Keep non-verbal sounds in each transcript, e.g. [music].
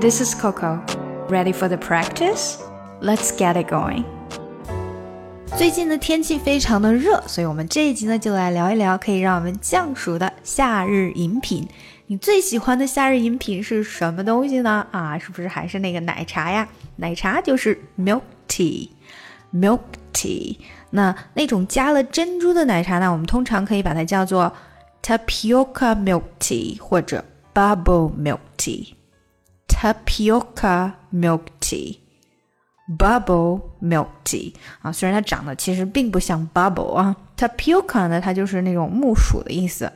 This is Coco. Ready for the practice? Let's get it going. 最近的天气非常的热，所以我们这一集呢就来聊一聊可以让我们降暑的夏日饮品。你最喜欢的夏日饮品是什么东西呢？啊，是不是还是那个奶茶呀？奶茶就是 milk tea，milk tea。那那种加了珍珠的奶茶呢，我们通常可以把它叫做 tapioca milk tea 或者 bubble milk tea。Tapioca milk tea，bubble milk tea 啊，虽然它长得其实并不像 bubble 啊，tapioca 呢，它就是那种木薯的意思，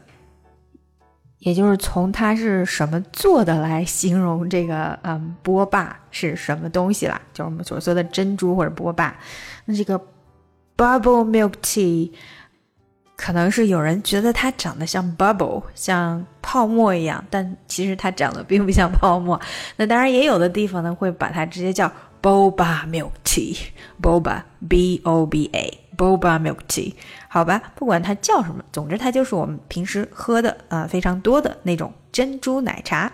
也就是从它是什么做的来形容这个嗯波霸是什么东西啦，就是我们所说的珍珠或者波霸。那这个 bubble milk tea。可能是有人觉得它长得像 bubble，像泡沫一样，但其实它长得并不像泡沫。[laughs] 那当然也有的地方呢，会把它直接叫 boba milk tea，boba b o b a boba milk tea，好吧，不管它叫什么，总之它就是我们平时喝的啊非常多的那种珍珠奶茶。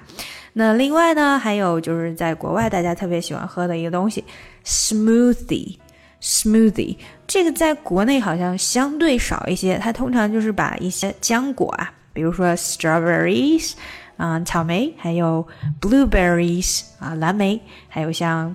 那另外呢，还有就是在国外大家特别喜欢喝的一个东西，smoothie Smoothie。这个在国内好像相对少一些，它通常就是把一些浆果啊，比如说 strawberries 啊，草莓，还有 blueberries 啊，蓝莓，还有像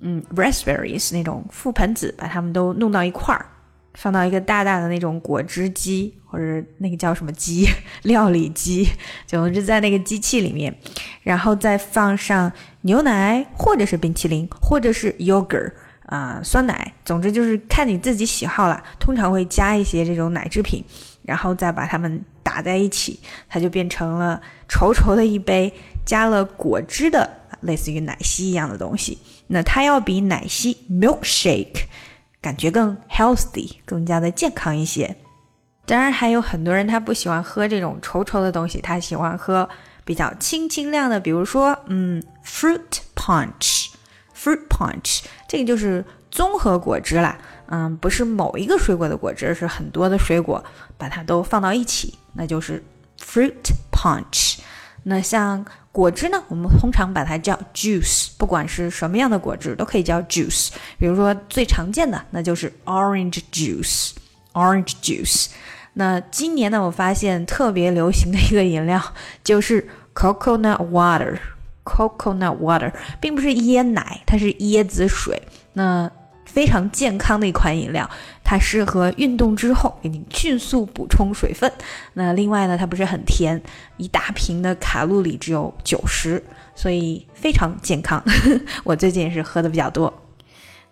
嗯 raspberries 那种覆盆子，把它们都弄到一块儿，放到一个大大的那种果汁机或者那个叫什么机，料理机，总之在那个机器里面，然后再放上牛奶或者是冰淇淋或者是 yogurt。啊，酸奶，总之就是看你自己喜好了。通常会加一些这种奶制品，然后再把它们打在一起，它就变成了稠稠的一杯加了果汁的，类似于奶昔一样的东西。那它要比奶昔 milkshake 感觉更 healthy，更加的健康一些。当然，还有很多人他不喜欢喝这种稠稠的东西，他喜欢喝比较清清亮的，比如说，嗯，fruit punch。Fruit punch，这个就是综合果汁啦，嗯，不是某一个水果的果汁，是很多的水果把它都放到一起，那就是 fruit punch。那像果汁呢，我们通常把它叫 juice，不管是什么样的果汁都可以叫 juice。比如说最常见的那就是 orange juice，orange juice。那今年呢，我发现特别流行的一个饮料就是 coconut water。Coconut water 并不是椰奶，它是椰子水。那非常健康的一款饮料，它适合运动之后给你迅速补充水分。那另外呢，它不是很甜，一大瓶的卡路里只有九十，所以非常健康。[laughs] 我最近也是喝的比较多。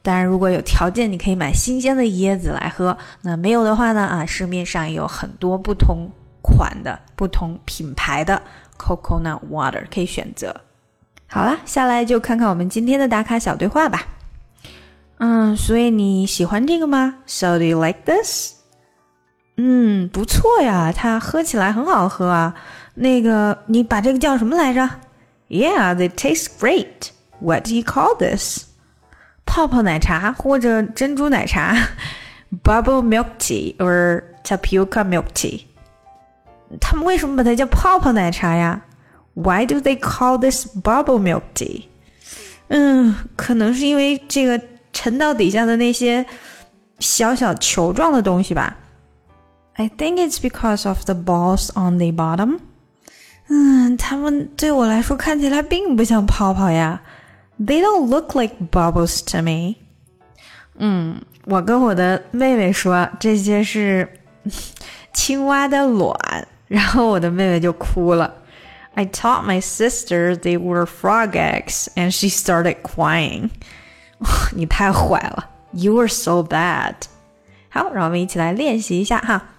当然，如果有条件，你可以买新鲜的椰子来喝。那没有的话呢？啊，市面上也有很多不同款的、不同品牌的 Coconut water 可以选择。好了，下来就看看我们今天的打卡小对话吧。嗯，所以你喜欢这个吗？So do you like this？嗯，不错呀，它喝起来很好喝啊。那个，你把这个叫什么来着？Yeah, they taste great. What do you call this？泡泡奶茶或者珍珠奶茶？Bubble milk tea or tapioca milk tea？他们为什么把它叫泡泡奶茶呀 ？Why do they call this bubble milk tea？嗯，可能是因为这个沉到底下的那些小小球状的东西吧。I think it's because of the balls on the bottom。嗯，它们对我来说看起来并不像泡泡呀。They don't look like bubbles to me。嗯，我跟我的妹妹说这些是青蛙的卵，然后我的妹妹就哭了。 I taught my sister they were frog eggs, and she started crying. [laughs] 你太坏了，You were so bad. 好，让我们一起来练习一下哈。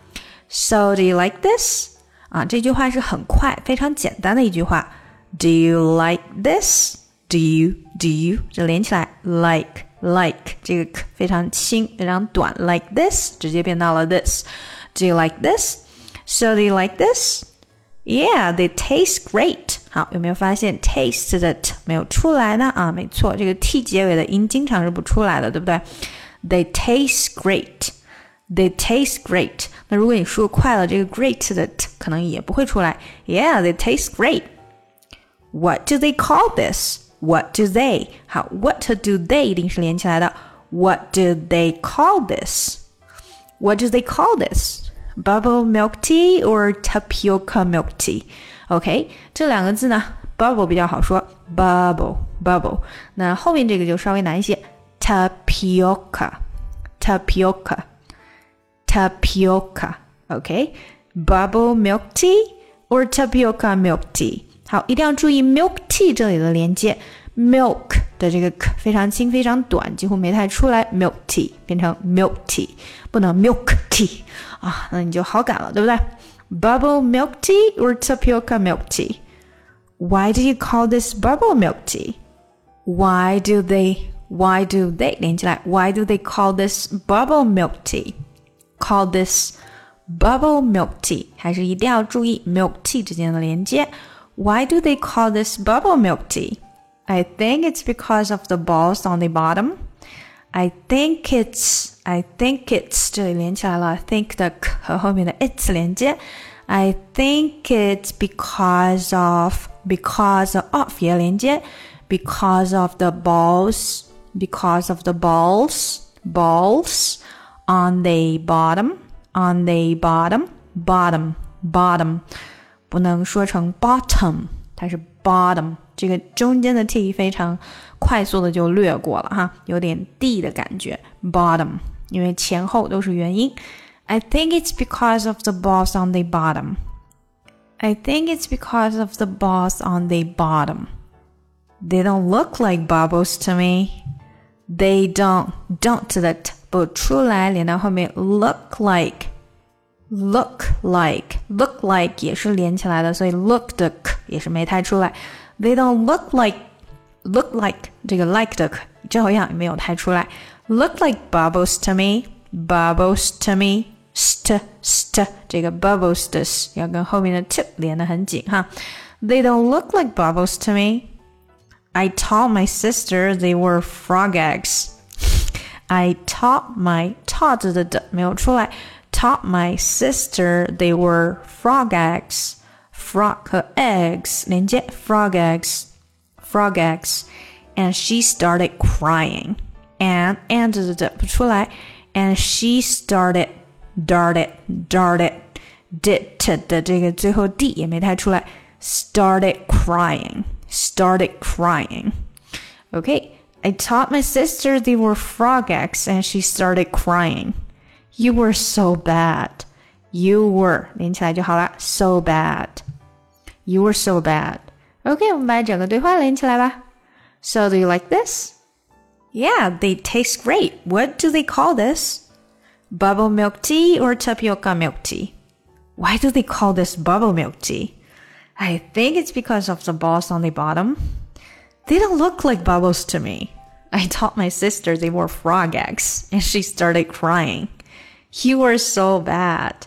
So do you like this? 啊，这句话是很快、非常简单的一句话。Do you like this? Do you? Do you? 这连起来，like like 这个非常轻、非常短，like this 直接变到了 this。Do you like this? So do you like this? Yeah, they taste great. 好，有没有发现 taste 的 t 没有出来呢？啊，没错，这个 t 结尾的音经常是不出来的，对不对？They taste great. They taste great. 那如果你说快了，这个 great 的 t 可能也不会出来。Yeah, they taste great. What do they call this? What do they？好，What do they 一定是连起来的。What do they call this? What do they call this? Bubble milk tea or tapioca milk tea? OK，这两个字呢，bubble 比较好说，bubble bubble。那后面这个就稍微难一些，tapioca tapioca tapioca。OK，bubble milk tea or tapioca milk tea。好，一定要注意 milk tea 这里的连接，milk 的这个 k 非常轻，非常短，几乎没太出来，milk tea 变成 milk tea，不能 milk tea 啊，那你就好改了，对不对？Bubble milk tea or tapioca milk tea? Why do you call this bubble milk tea? Why do they? Why do they 连起来？Why do they call this bubble milk tea? Call this bubble milk tea，还是一定要注意 milk tea 之间的连接。why do they call this bubble milk tea? I think it's because of the balls on the bottom. I think it's, I think it's 这里连起来了，think 的和后面的 it's I think it's because of because of oh, 也连接，because of the balls because of the balls balls on the bottom on the bottom bottom bottom 不能说成 bottom，它是 bottom。这个中间的 t 非常快速的就略过了哈，有点 d 的感觉 bottom，因为前后都是元音。I think it's because of the balls on the bottom. I think it's because of the balls on the bottom. They don't look like bubbles to me. They don't don't 的 t 不出来，连到后面 look like look like look like 也是连起来的，所以 look 的 k 也是没太出来。 They don't look like look like 这个 like 的 k 照样没有太出来。Look like bubbles to me, bubbles to me. St st 这个 bubbles 的 s 要跟后面的 t 连得很紧哈。They don't look like bubbles to me. I taught my sister they were frog eggs. I taught my taught 的的没有出来。taught my sister they were frog eggs. Frog eggs 连接 frog eggs, frog eggs, and she started crying. And and 的不出来，and she started darted darted did 的这个最后 d 也没太出来，started crying started crying. Okay, I taught my sister they were frog eggs, and she started crying. You were so bad. You were 连起来就好了。So bad. You were so bad. OK，我们把整个对话连起来吧。So do you like this? Yeah, they taste great. What do they call this? Bubble milk tea or tapioca milk tea? Why do they call this bubble milk tea? I think it's because of the balls on the bottom. They don't look like bubbles to me. I taught my sister they were frog eggs, and she started crying. You were so bad.